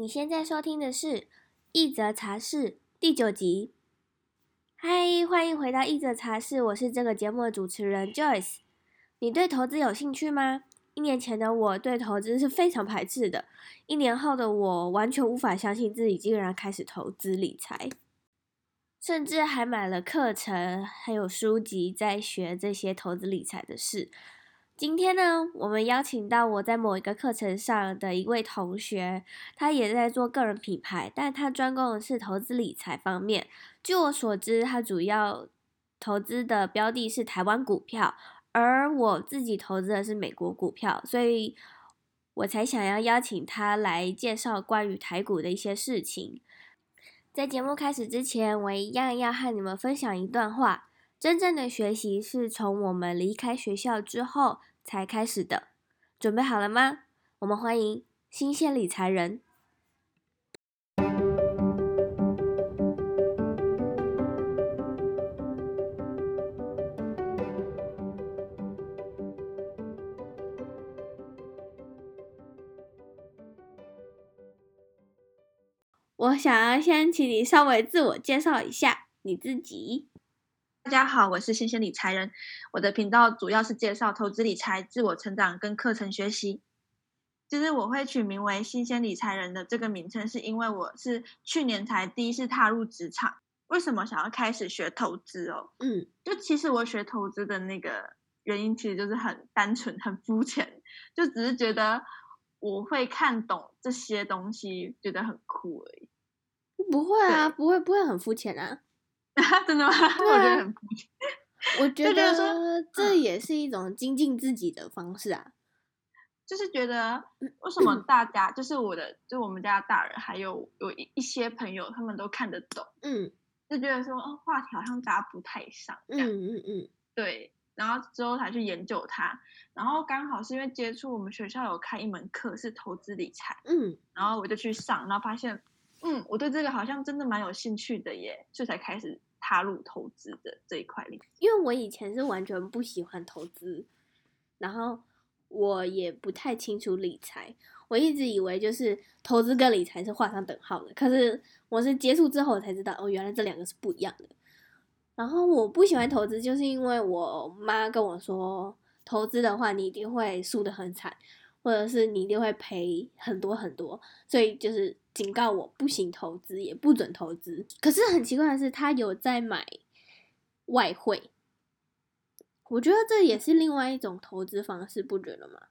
你现在收听的是一则茶室第九集。嗨，欢迎回到一则茶室，我是这个节目的主持人 Joyce。你对投资有兴趣吗？一年前的我对投资是非常排斥的，一年后的我完全无法相信自己竟然开始投资理财，甚至还买了课程还有书籍在学这些投资理财的事。今天呢，我们邀请到我在某一个课程上的一位同学，他也在做个人品牌，但他专攻的是投资理财方面。据我所知，他主要投资的标的是台湾股票，而我自己投资的是美国股票，所以我才想要邀请他来介绍关于台股的一些事情。在节目开始之前，我一样要和你们分享一段话。真正的学习是从我们离开学校之后才开始的。准备好了吗？我们欢迎新鲜理财人。我想要先请你稍微自我介绍一下你自己。大家好，我是新鲜理财人。我的频道主要是介绍投资理财、自我成长跟课程学习。其实我会取名为“新鲜理财人”的这个名称，是因为我是去年才第一次踏入职场。为什么想要开始学投资哦？嗯，就其实我学投资的那个原因，其实就是很单纯、很肤浅，就只是觉得我会看懂这些东西，觉得很酷而已。不会啊，不会，不会很肤浅啊。真的吗？啊、我觉得很。我觉得这也是一种精进自己的方式啊。就是觉得为什么大家，就是我的，就我们家大人，还有有一一些朋友，他们都看得懂。嗯，就觉得说，哦，话题好像搭不太上。嗯嗯嗯，对。然后之后才去研究它，然后刚好是因为接触我们学校有开一门课是投资理财。嗯，然后我就去上，然后发现，嗯，我对这个好像真的蛮有兴趣的耶，所以才开始。踏入投资的这一块里，因为我以前是完全不喜欢投资，然后我也不太清楚理财，我一直以为就是投资跟理财是画上等号的。可是我是接触之后才知道，哦，原来这两个是不一样的。然后我不喜欢投资，就是因为我妈跟我说，投资的话你一定会输得很惨，或者是你一定会赔很多很多，所以就是。警告我不行投资，也不准投资。可是很奇怪的是，他有在买外汇。我觉得这也是另外一种投资方式，不觉得吗？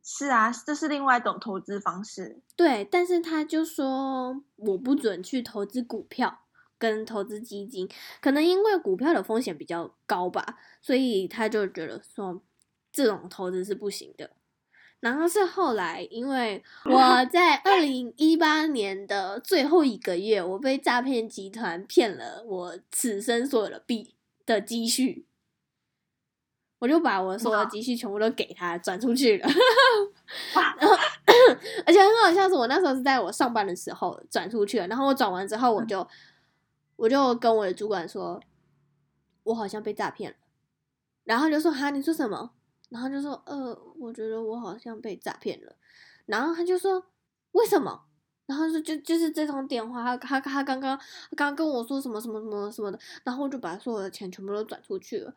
是啊，这是另外一种投资方式。对，但是他就说我不准去投资股票跟投资基金，可能因为股票的风险比较高吧，所以他就觉得说这种投资是不行的。然后是后来，因为我在二零一八年的最后一个月，我被诈骗集团骗了我此生所有的币的积蓄，我就把我所有的积蓄全部都给他转出去了。然后，而且很好笑，是我那时候是在我上班的时候转出去了。然后我转完之后，我就我就跟我的主管说，我好像被诈骗了。然后就说：“哈，你说什么？”然后就说，呃，我觉得我好像被诈骗了。然后他就说，为什么？然后说就就是这通电话，他他他刚刚刚刚跟我说什么什么什么什么的。然后我就把所有的钱全部都转出去了。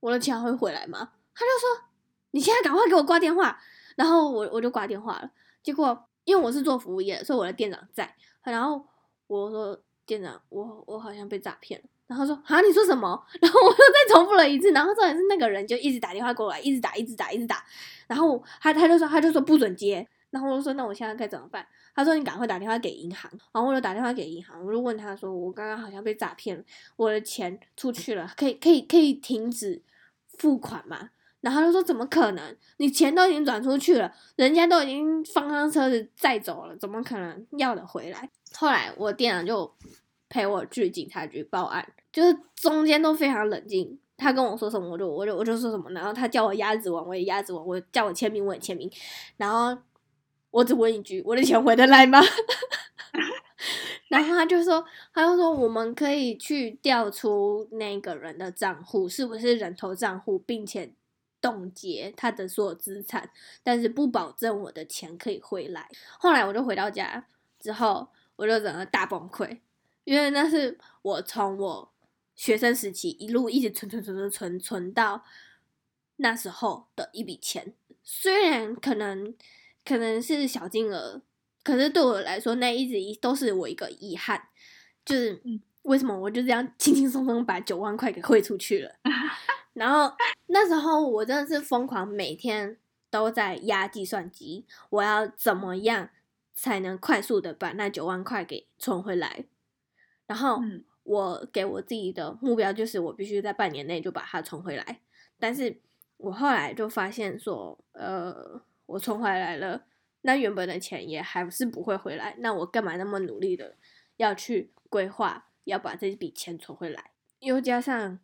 我的钱会回来吗？他就说，你现在赶快给我挂电话。然后我我就挂电话了。结果因为我是做服务业，所以我的店长在。然后我说，店长，我我好像被诈骗了。然后说啊，你说什么？然后我又再重复了一次。然后重点是那个人就一直打电话过来，一直打，一直打，一直打。然后他他就说他就说不准接。然后我就说那我现在该怎么办？他说你赶快打电话给银行。然后我就打电话给银行，我就问他说我刚刚好像被诈骗了，我的钱出去了，可以可以可以停止付款吗？然后他就说怎么可能？你钱都已经转出去了，人家都已经放上车子载走了，怎么可能要得回来？后来我店长就。陪我去警察局报案，就是中间都非常冷静。他跟我说什么，我就我就我就说什么。然后他叫我鸭子王，我也鸭子王；我叫我签名，我也签名。然后我只问一句：我的钱回得来吗？然后他就说，他就说我们可以去调出那个人的账户是不是人头账户，并且冻结他的所有资产，但是不保证我的钱可以回来。后来我就回到家。之后，我就整个大崩溃，因为那是我从我学生时期一路一直存存存存存存到那时候的一笔钱，虽然可能可能是小金额，可是对我来说，那一直一都是我一个遗憾，就是为什么我就这样轻轻松松把九万块给汇出去了，然后那时候我真的是疯狂每天。都在压计算机，我要怎么样才能快速的把那九万块给存回来？然后我给我自己的目标就是，我必须在半年内就把它存回来。但是我后来就发现说，呃，我存回来了，那原本的钱也还是不会回来。那我干嘛那么努力的要去规划，要把这笔钱存回来？又加上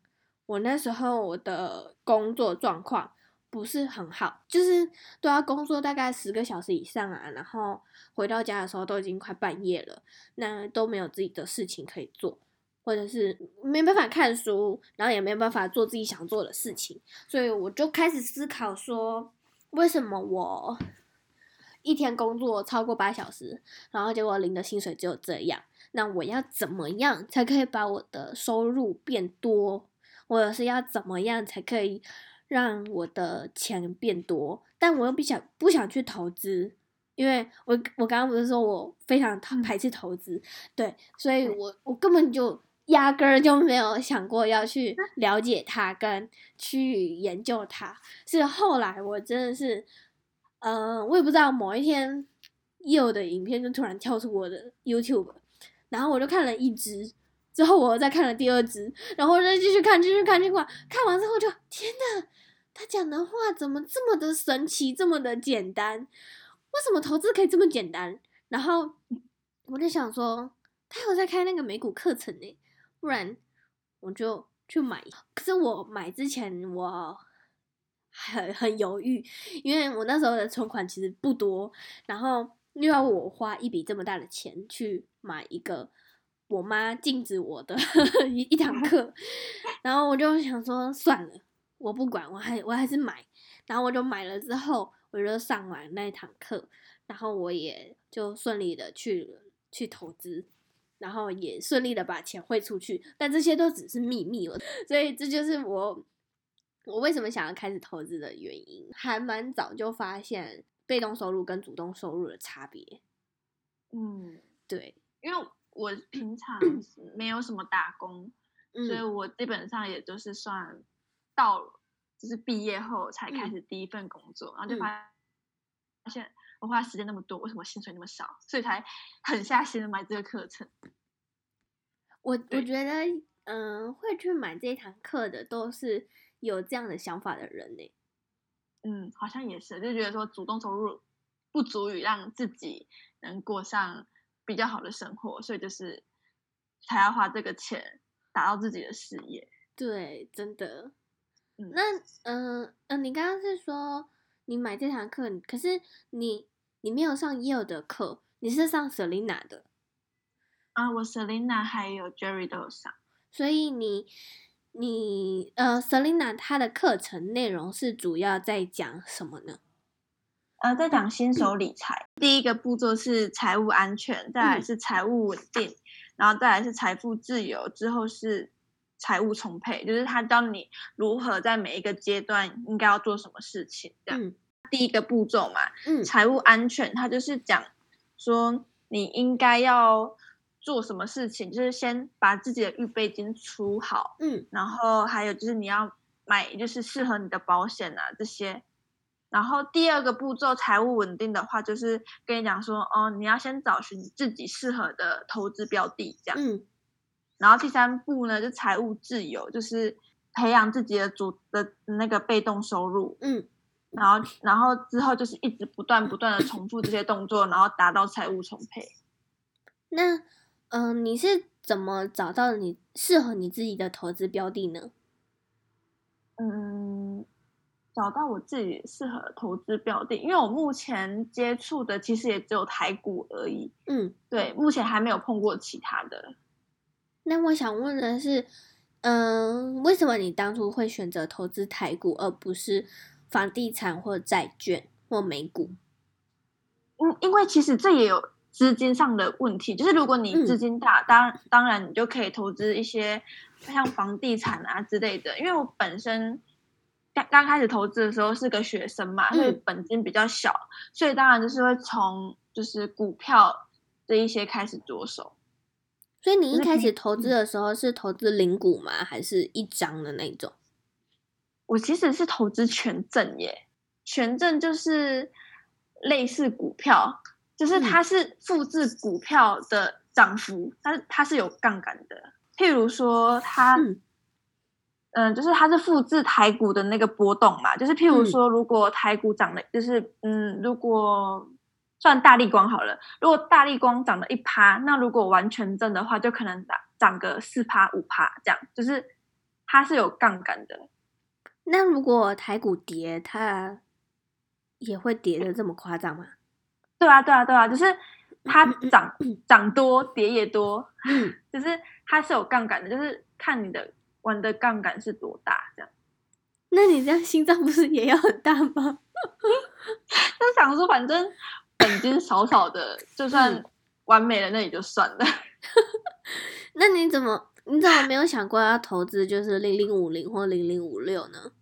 我那时候我的工作状况。不是很好，就是都要工作大概十个小时以上啊，然后回到家的时候都已经快半夜了，那都没有自己的事情可以做，或者是没办法看书，然后也没有办法做自己想做的事情，所以我就开始思考说，为什么我一天工作超过八小时，然后结果领的薪水只有这样？那我要怎么样才可以把我的收入变多，或者是要怎么样才可以？让我的钱变多，但我又不想不想去投资，因为我我刚刚不是说我非常排斥投资，嗯、对，所以我我根本就压根儿就没有想过要去 了解它跟去研究它，是后来我真的是，嗯、呃，我也不知道某一天有的影片就突然跳出我的 YouTube，然后我就看了一支。之后我再看了第二支，然后再继续看，继续看，继续看，完之后就天呐，他讲的话怎么这么的神奇，这么的简单？为什么投资可以这么简单？然后我就想说，他有在开那个美股课程呢，不然我就去买。可是我买之前我很很犹豫，因为我那时候的存款其实不多，然后又要我花一笔这么大的钱去买一个。我妈禁止我的 一一堂课，然后我就想说算了，我不管，我还我还是买，然后我就买了之后，我就上完那一堂课，然后我也就顺利的去去投资，然后也顺利的把钱汇出去，但这些都只是秘密了，所以这就是我我为什么想要开始投资的原因，还蛮早就发现被动收入跟主动收入的差别，嗯，对，因为。我 平常没有什么打工，嗯、所以我基本上也就是算到就是毕业后才开始第一份工作，嗯、然后就发现我花时间那么多，为什么薪水那么少？所以才狠下心的买这个课程。我我觉得，嗯、呃，会去买这一堂课的都是有这样的想法的人呢。嗯，好像也是，就觉得说主动收入不足以让自己能过上。比较好的生活，所以就是才要花这个钱达到自己的事业。对，真的。嗯、那嗯嗯、你刚刚是说你买这堂课，可是你你没有上 Yale 的课，你是上 Selina 的。啊，我 Selina 还有 Jerry 都有上。所以你你呃 Selina 她的课程内容是主要在讲什么呢？呃，在讲新手理财，嗯、第一个步骤是财务安全，再来是财务稳定，嗯、然后再来是财富自由，之后是财务充沛，就是他教你如何在每一个阶段应该要做什么事情。这样，嗯、第一个步骤嘛，嗯，财务安全，他就是讲说你应该要做什么事情，就是先把自己的预备金出好，嗯，然后还有就是你要买就是适合你的保险啊这些。然后第二个步骤，财务稳定的话，就是跟你讲说，哦，你要先找寻自己适合的投资标的，这样。嗯。然后第三步呢，就财务自由，就是培养自己的主的那个被动收入。嗯。然后，然后之后就是一直不断不断的重复这些动作，然后达到财务充沛。那，嗯、呃，你是怎么找到你适合你自己的投资标的呢？嗯。找到我自己适合的投资标的，因为我目前接触的其实也只有台股而已。嗯，对，目前还没有碰过其他的。那我想问的是，嗯、呃，为什么你当初会选择投资台股，而不是房地产或债券或美股？嗯，因为其实这也有资金上的问题，就是如果你资金大，嗯、当当然你就可以投资一些像房地产啊之类的。因为我本身刚刚开始投资的时候是个学生嘛，所以本金比较小，嗯、所以当然就是会从就是股票这一些开始着手。所以你一开始投资的时候是投资零股吗？嗯、还是一张的那种？我其实是投资权证耶，权证就是类似股票。就是它是复制股票的涨幅，但是它是有杠杆的。譬如说它，嗯、呃，就是它是复制台股的那个波动嘛。就是譬如说，如果台股涨了，就是嗯，如果算大力光好了，如果大力光涨了一趴，那如果完全正的话，就可能涨涨个四趴五趴这样。就是它是有杠杆的。那如果台股跌，它也会跌的这么夸张吗？对啊，对啊，对啊，就是它涨涨多，跌也多，就是它是有杠杆的，就是看你的玩的杠杆是多大这样。那你这样心脏不是也要很大吗？就想说，反正本金少少的，就算完美了，那也就算了。那你怎么你怎么没有想过要投资就是零零五零或零零五六呢？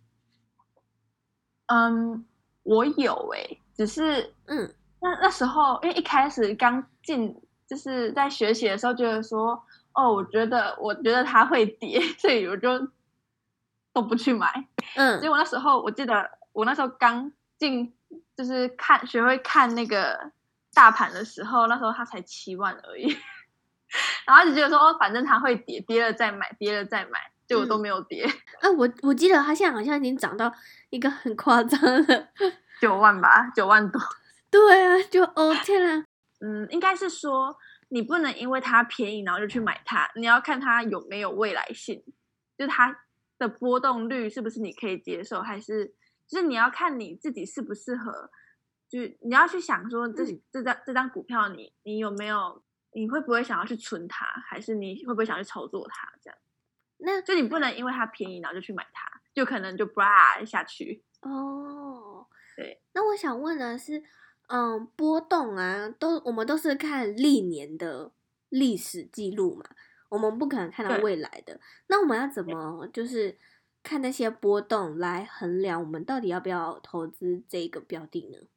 嗯，我有诶、欸，只是嗯。那那时候，因为一开始刚进，就是在学习的时候，觉得说，哦，我觉得，我觉得它会跌，所以我就都不去买。嗯，结果那时候，我记得我那时候刚进，就是看学会看那个大盘的时候，那时候它才七万而已，然后就觉得说，哦，反正它会跌，跌了再买，跌了再买，结果都没有跌。嗯、啊，我我记得它现在好像已经涨到一个很夸张的九万吧，九万多。对啊，就哦天啊，嗯，应该是说你不能因为它便宜然后就去买它，你要看它有没有未来性，就是它的波动率是不是你可以接受，还是就是你要看你自己适不适合，就你要去想说这这张这张股票你你有没有，你会不会想要去存它，还是你会不会想去操作它这样？那就你不能因为它便宜然后就去买它，就可能就 bra 下去。哦，对，那我想问的是。嗯，波动啊，都我们都是看历年的历史记录嘛，我们不可能看到未来的。那我们要怎么就是看那些波动来衡量我们到底要不要投资这个标的呢？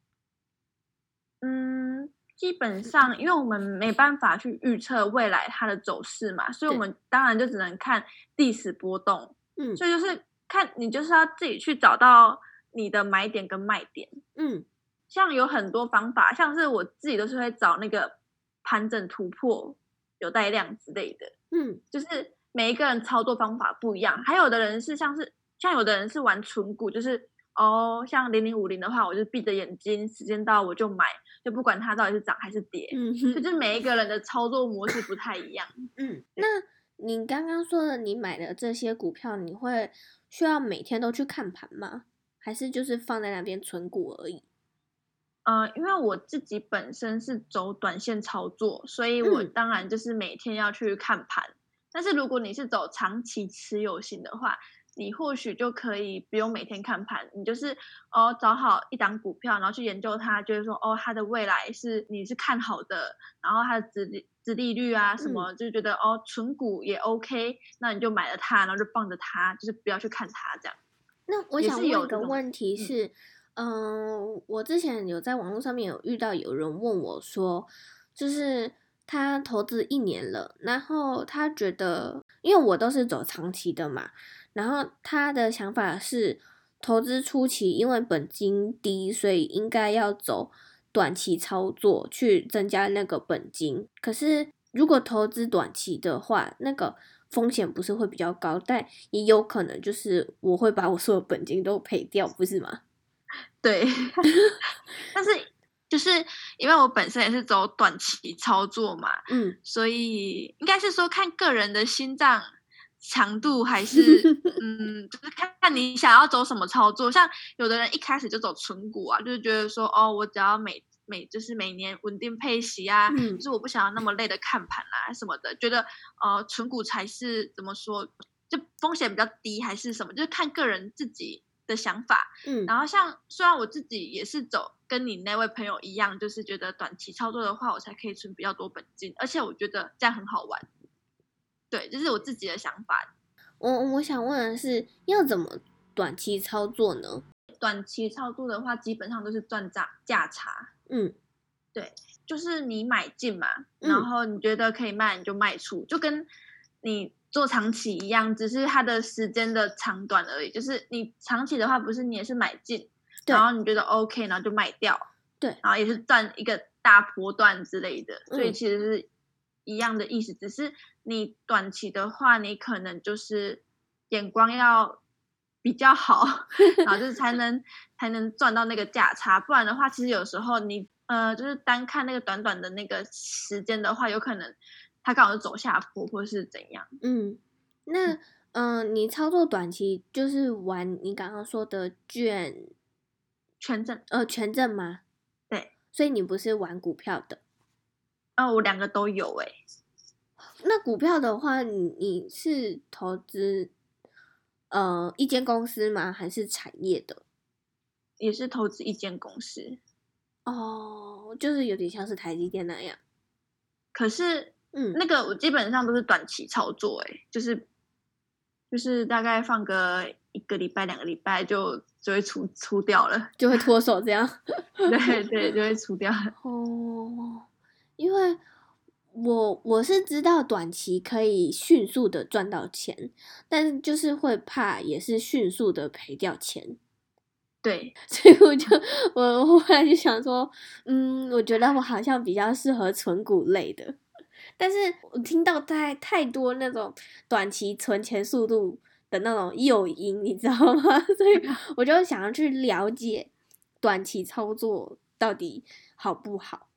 嗯，基本上，因为我们没办法去预测未来它的走势嘛，所以我们当然就只能看历史波动。嗯，所以就是看你就是要自己去找到你的买点跟卖点。嗯。像有很多方法，像是我自己都是会找那个盘整突破、有带量之类的。嗯，就是每一个人操作方法不一样，还有的人是像是像有的人是玩存股，就是哦，像零零五零的话，我就闭着眼睛，时间到我就买，就不管它到底是涨还是跌。嗯哼，就是每一个人的操作模式不太一样。嗯，那你刚刚说的你买的这些股票，你会需要每天都去看盘吗？还是就是放在那边存股而已？呃，因为我自己本身是走短线操作，所以我当然就是每天要去看盘。嗯、但是如果你是走长期持有型的话，你或许就可以不用每天看盘，你就是哦找好一档股票，然后去研究它，就是说哦它的未来是你是看好的，然后它的殖利殖利率啊什么，嗯、就觉得哦存股也 OK，那你就买了它，然后就放着它，就是不要去看它这样。那我想问一个问题是。嗯，嗯我之前有在网络上面有遇到有人问我说，就是他投资一年了，然后他觉得，因为我都是走长期的嘛，然后他的想法是，投资初期因为本金低，所以应该要走短期操作去增加那个本金。可是如果投资短期的话，那个风险不是会比较高，但也有可能就是我会把我所有本金都赔掉，不是吗？对，但是就是因为我本身也是走短期操作嘛，嗯，所以应该是说看个人的心脏强度，还是 嗯，就是看看你想要走什么操作。像有的人一开始就走纯股啊，就是觉得说哦，我只要每每就是每年稳定配息啊，嗯，就是我不想要那么累的看盘啊什么的，觉得呃纯股才是怎么说，就风险比较低还是什么，就是看个人自己。的想法。嗯，然后像虽然我自己也是走跟你那位朋友一样，就是觉得短期操作的话，我才可以存比较多本金，而且我觉得这样很好玩。对，这、就是我自己的想法。我我想问的是，要怎么短期操作呢？短期操作的话，基本上都是赚价价差。嗯，对，就是你买进嘛，嗯、然后你觉得可以卖，你就卖出，就跟你做长期一样，只是它的时间的长短而已。就是你长期的话，不是你也是买进，然后你觉得 OK，然后就卖掉，对，然后也是赚一个大波段之类的，嗯、所以其实是一样的意思，只是你短期的话，你可能就是眼光要。比较好，然后就是才能才能赚到那个价差，不然的话，其实有时候你呃，就是单看那个短短的那个时间的话，有可能它刚好是走下坡或是怎样。嗯，那嗯、呃，你操作短期就是玩你刚刚说的券权证呃权证吗？对，所以你不是玩股票的？哦，我两个都有哎。那股票的话，你你是投资？呃，一间公司吗？还是产业的？也是投资一间公司。哦，就是有点像是台积电那样。可是，嗯，那个我基本上都是短期操作，哎，就是就是大概放个一个礼拜、两个礼拜就就会出出掉了，就会脱手这样。对对，就会出掉了。哦，因为。我我是知道短期可以迅速的赚到钱，但是就是会怕也是迅速的赔掉钱，对，所以我就我后来就想说，嗯，我觉得我好像比较适合存股类的，但是我听到太太多那种短期存钱速度的那种诱因，你知道吗？所以 我就想要去了解短期操作到底好不好。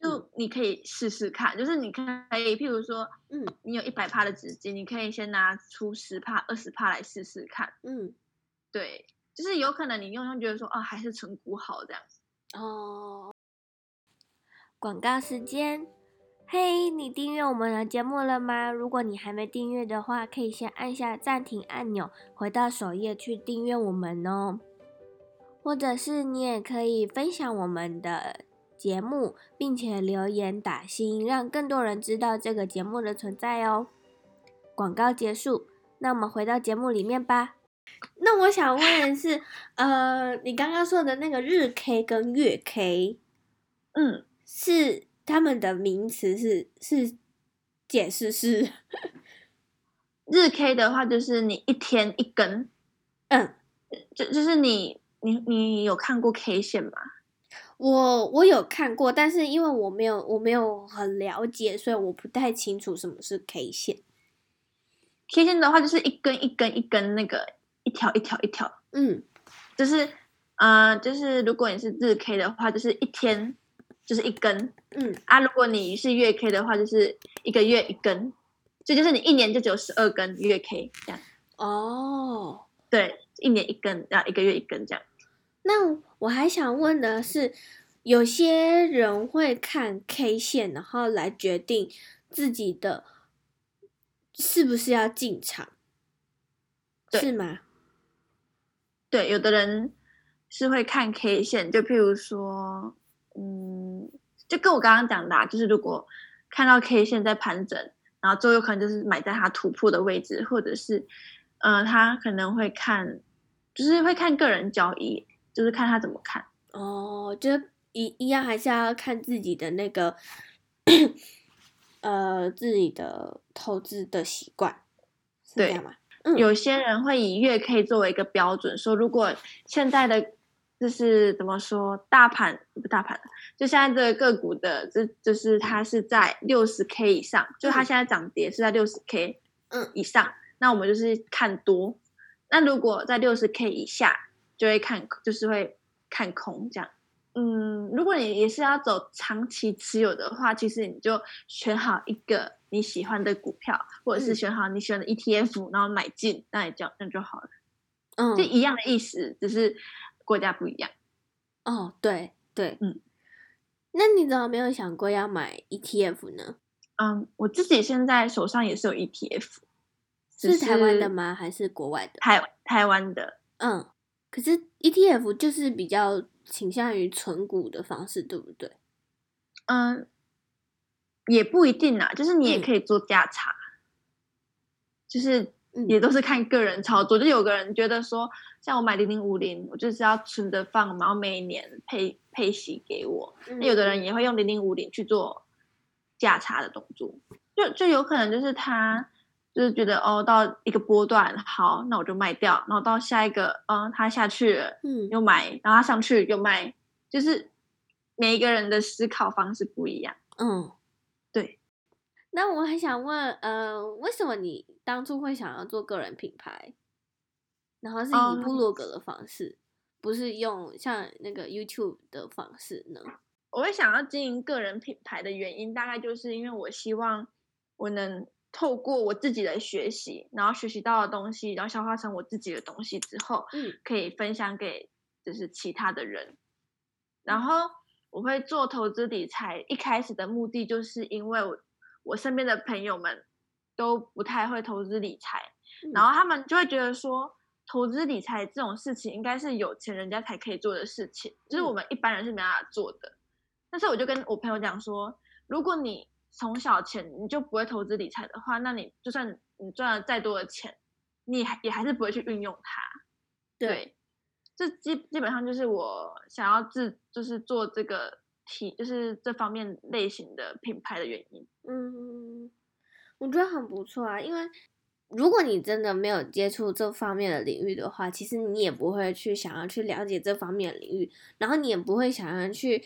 就你可以试试看，就是你可以，譬如说，嗯，你有一百帕的纸巾，你可以先拿出十帕、二十帕来试试看，嗯，对，就是有可能你用用觉得说，哦，还是存股好这样子。哦，广告时间，嘿，你订阅我们的节目了吗？如果你还没订阅的话，可以先按下暂停按钮，回到首页去订阅我们哦，或者是你也可以分享我们的。节目，并且留言打星，让更多人知道这个节目的存在哦。广告结束，那我们回到节目里面吧。那我想问的是，呃，你刚刚说的那个日 K 跟月 K，嗯，是他们的名词是是解释是 日 K 的话，就是你一天一根，嗯，就就是你你你有看过 K 线吗？我我有看过，但是因为我没有我没有很了解，所以我不太清楚什么是 K 线。K 线的话，就是一根一根一根那个一条一条一条，嗯，就是呃，就是如果你是日 K 的话，就是一天就是一根，嗯啊，如果你是月 K 的话，就是一个月一根，这就，就是你一年就只有十二根月 K 这样。哦，对，一年一根，然后一个月一根这样。那我还想问的是，有些人会看 K 线，然后来决定自己的是不是要进场，是吗？对，有的人是会看 K 线，就譬如说，嗯，就跟我刚刚讲的啊，就是如果看到 K 线在盘整，然后最后有可能就是买在它突破的位置，或者是，呃，他可能会看，就是会看个人交易。就是看他怎么看哦，就一一样，还是要看自己的那个，呃，自己的投资的习惯，对吗？嗯，有些人会以月 K 作为一个标准，说如果现在的就是怎么说，大盘不大盘，就现在这个个股的，这就是它是在六十 K 以上，就它现在涨跌是在六十 K 嗯以上，嗯，那我们就是看多，那如果在六十 K 以下。就会看，就是会看空这样。嗯，如果你也是要走长期持有的话，其实你就选好一个你喜欢的股票，或者是选好你喜欢的 ETF，然后买进，那也这样，那就好了。嗯，就一样的意思，只是国家不一样。哦，对对，嗯。那你怎么没有想过要买 ETF 呢？嗯，我自己现在手上也是有 ETF。是台湾的吗？还是国外的？台台湾的。嗯，可是 ETF 就是比较倾向于存股的方式，对不对？嗯，也不一定啊，就是你也可以做价差，嗯、就是也都是看个人操作。嗯、就有个人觉得说，像我买零零五零，我就是要存着放，然后每一年配配息给我。那、嗯、有的人也会用零零五零去做价差的动作，就就有可能就是他就是觉得哦，到一个波段好，那我就卖掉，然后到下一个，嗯，他下去了，嗯，又买，然后他上去又卖，就是。每一个人的思考方式不一样，嗯，对。那我很想问，呃，为什么你当初会想要做个人品牌，然后是以部落格的方式，嗯、不是用像那个 YouTube 的方式呢？我会想要经营个人品牌的原因，大概就是因为我希望我能透过我自己的学习，然后学习到的东西，然后消化成我自己的东西之后，嗯，可以分享给就是其他的人，然后。我会做投资理财，一开始的目的就是因为我我身边的朋友们都不太会投资理财，嗯、然后他们就会觉得说，投资理财这种事情应该是有钱人家才可以做的事情，嗯、就是我们一般人是没办法做的。但是我就跟我朋友讲说，如果你从小钱你就不会投资理财的话，那你就算你赚了再多的钱，你还也还是不会去运用它。对这基基本上就是我想要自就是做这个体就是这方面类型的品牌的原因。嗯，我觉得很不错啊，因为如果你真的没有接触这方面的领域的话，其实你也不会去想要去了解这方面的领域，然后你也不会想要去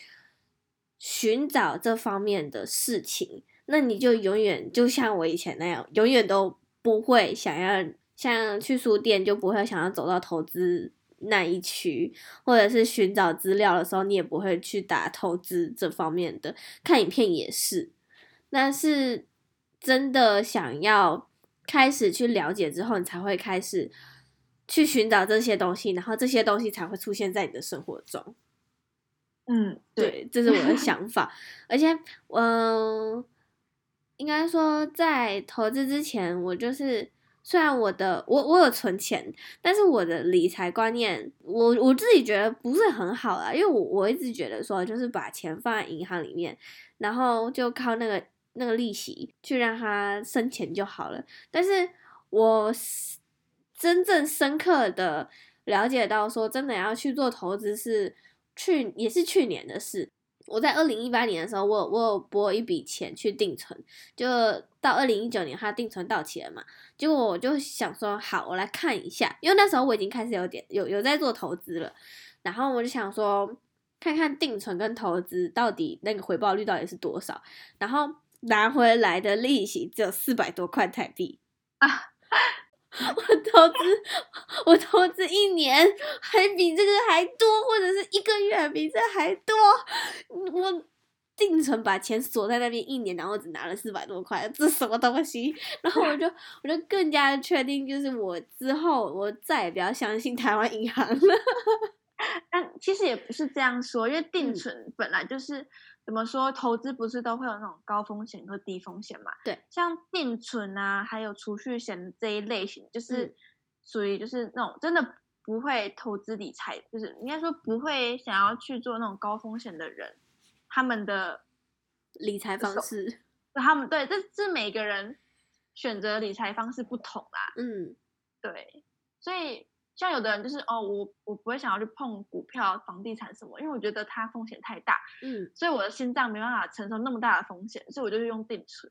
寻找这方面的事情，那你就永远就像我以前那样，永远都不会想要像去书店就不会想要走到投资。那一区，或者是寻找资料的时候，你也不会去打投资这方面的。看影片也是，那是真的想要开始去了解之后，你才会开始去寻找这些东西，然后这些东西才会出现在你的生活中。嗯，对，对，这是我的想法。而且，嗯、呃，应该说在投资之前，我就是。虽然我的我我有存钱，但是我的理财观念，我我自己觉得不是很好啦，因为我我一直觉得说，就是把钱放在银行里面，然后就靠那个那个利息去让它生钱就好了。但是我真正深刻的了解到说，真的要去做投资是去也是去年的事。我在二零一八年的时候，我我有拨一笔钱去定存，就到二零一九年，它定存到期了嘛。结果我就想说，好，我来看一下，因为那时候我已经开始有点有有在做投资了。然后我就想说，看看定存跟投资到底那个回报率到底是多少。然后拿回来的利息只有四百多块台币啊。我投资，我投资一年还比这个还多，或者是一个月比这还多。我定存把钱锁在那边一年，然后只拿了四百多块，这什么东西？然后我就 我就更加确定，就是我之后我再也不要相信台湾银行了。但其实也不是这样说，因为定存本来就是。怎么说？投资不是都会有那种高风险和低风险嘛？对，像定存啊，还有储蓄险这一类型，就是属于就是那种真的不会投资理财，就是应该说不会想要去做那种高风险的人，他们的理财方式，他们对，这是每个人选择理财方式不同啦。嗯，对，所以。像有的人就是哦，我我不会想要去碰股票、房地产什么，因为我觉得它风险太大，嗯，所以我的心脏没办法承受那么大的风险，所以我就是用定存。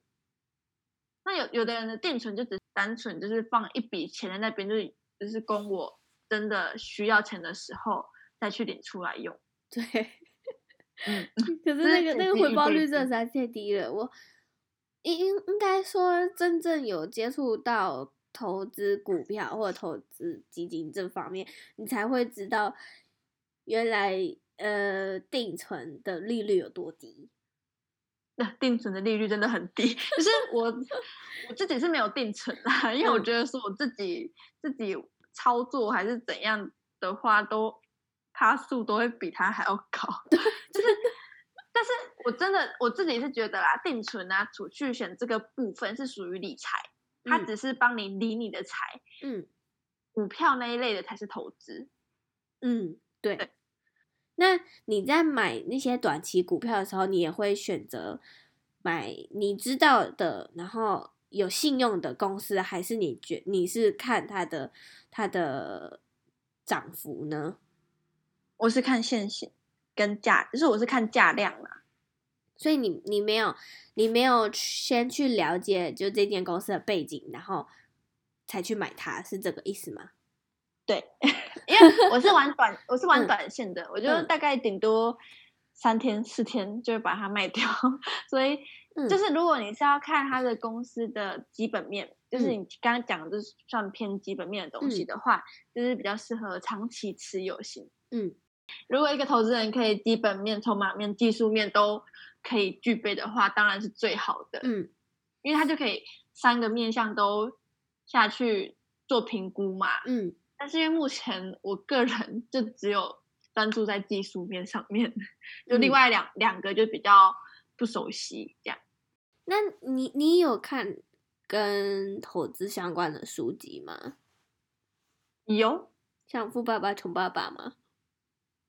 那有有的人的定存就只是单纯就是放一笔钱在那边，就是就是供我真的需要钱的时候再去领出来用。对，嗯，可是那个那个回报率真的是太低了，我应应应该说真正有接触到。投资股票或者投资基金这方面，你才会知道原来呃定存的利率有多低。那定存的利率真的很低，就是我 我自己是没有定存啦，因为我觉得说我自己自己操作还是怎样的话，都趴数都会比他还要高。对，就是，但是我真的我自己是觉得啦，定存啊、储蓄险这个部分是属于理财。它只是帮你理你的财。嗯，股票那一类的才是投资。嗯，对。对。那你在买那些短期股票的时候，你也会选择买你知道的，然后有信用的公司，还是你觉你是看它的它的涨幅呢？我是看现行跟价，就是我是看价量啦。所以你你没有你没有先去了解就这间公司的背景，然后才去买它，是这个意思吗？对，因为我是玩短，我是玩短线的，嗯、我就大概顶多三天四天就会把它卖掉。所以就是如果你是要看它的公司的基本面，嗯、就是你刚刚讲的就是算偏基本面的东西的话，嗯、就是比较适合长期持有型。嗯，如果一个投资人可以基本面、筹码面、技术面都可以具备的话，当然是最好的。嗯，因为他就可以三个面向都下去做评估嘛。嗯，但是因为目前我个人就只有专注在技术面上面，就另外两、嗯、两个就比较不熟悉这样。那你你有看跟投资相关的书籍吗？有，像《富爸爸穷爸爸》吗？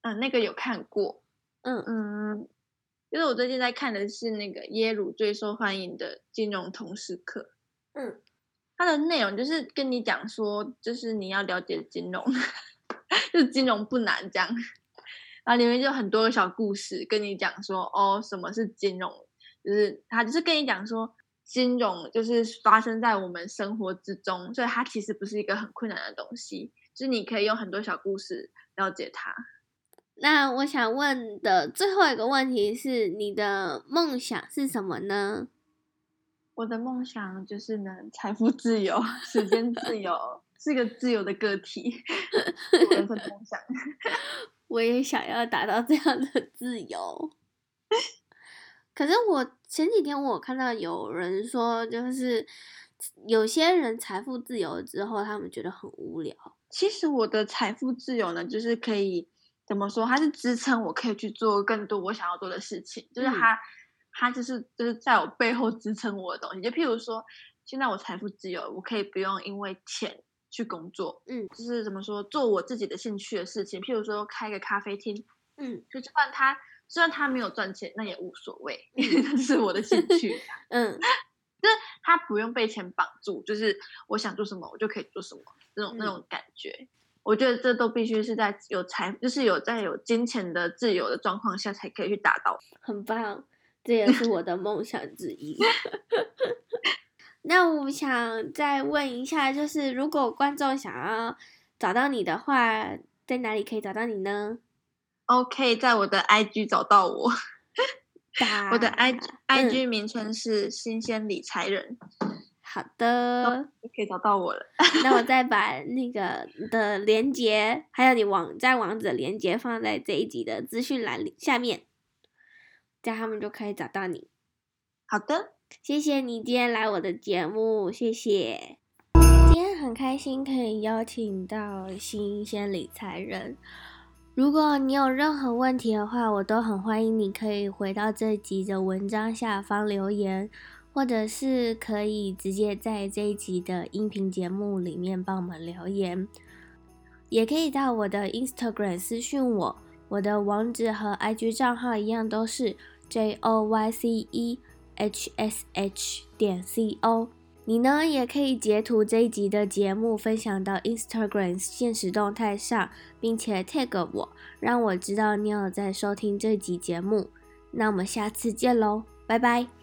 嗯，那个有看过。嗯嗯。就是我最近在看的是那个耶鲁最受欢迎的金融通识课，嗯，它的内容就是跟你讲说，就是你要了解金融，就是金融不难这样，然后里面就很多个小故事跟你讲说，哦，什么是金融，就是他就是跟你讲说，金融就是发生在我们生活之中，所以它其实不是一个很困难的东西，就是你可以用很多小故事了解它。那我想问的最后一个问题是：你的梦想是什么呢？我的梦想就是能财富自由、时间自由，是个自由的个体。我的梦想，我也想要达到这样的自由。可是我前几天我看到有人说，就是有些人财富自由之后，他们觉得很无聊。其实我的财富自由呢，就是可以。怎么说？它是支撑我可以去做更多我想要做的事情，就是它，它就是就是在我背后支撑我的东西。就譬如说，现在我财富自由，我可以不用因为钱去工作，嗯，就是怎么说，做我自己的兴趣的事情。譬如说，开个咖啡厅，嗯，就就算他虽然他没有赚钱，那也无所谓，因 为这是我的兴趣，嗯，就是他不用被钱绑住，就是我想做什么，我就可以做什么，那种、嗯、那种感觉。我觉得这都必须是在有财，就是有在有金钱的自由的状况下才可以去达到。很棒，这也是我的梦想之一。那我想再问一下，就是如果观众想要找到你的话，在哪里可以找到你呢？OK，在我的 IG 找到我。我的 I IG 名称是新鲜理财人。好的，可以找到我了。那我再 把那个的连接，还有你网站网址的连接放在这一集的资讯栏里下面，这样他们就可以找到你。好的，谢谢你今天来我的节目，谢谢。今天很开心可以邀请到新鲜理财人。如果你有任何问题的话，我都很欢迎你可以回到这集的文章下方留言。或者是可以直接在这一集的音频节目里面帮我们留言，也可以到我的 Instagram 私讯我，我的网址和 IG 账号一样，都是 J O Y C E H S H 点 C O。你呢，也可以截图这一集的节目分享到 Instagram 现实动态上，并且 tag 我，让我知道你有在收听这集节目。那我们下次见喽，拜拜。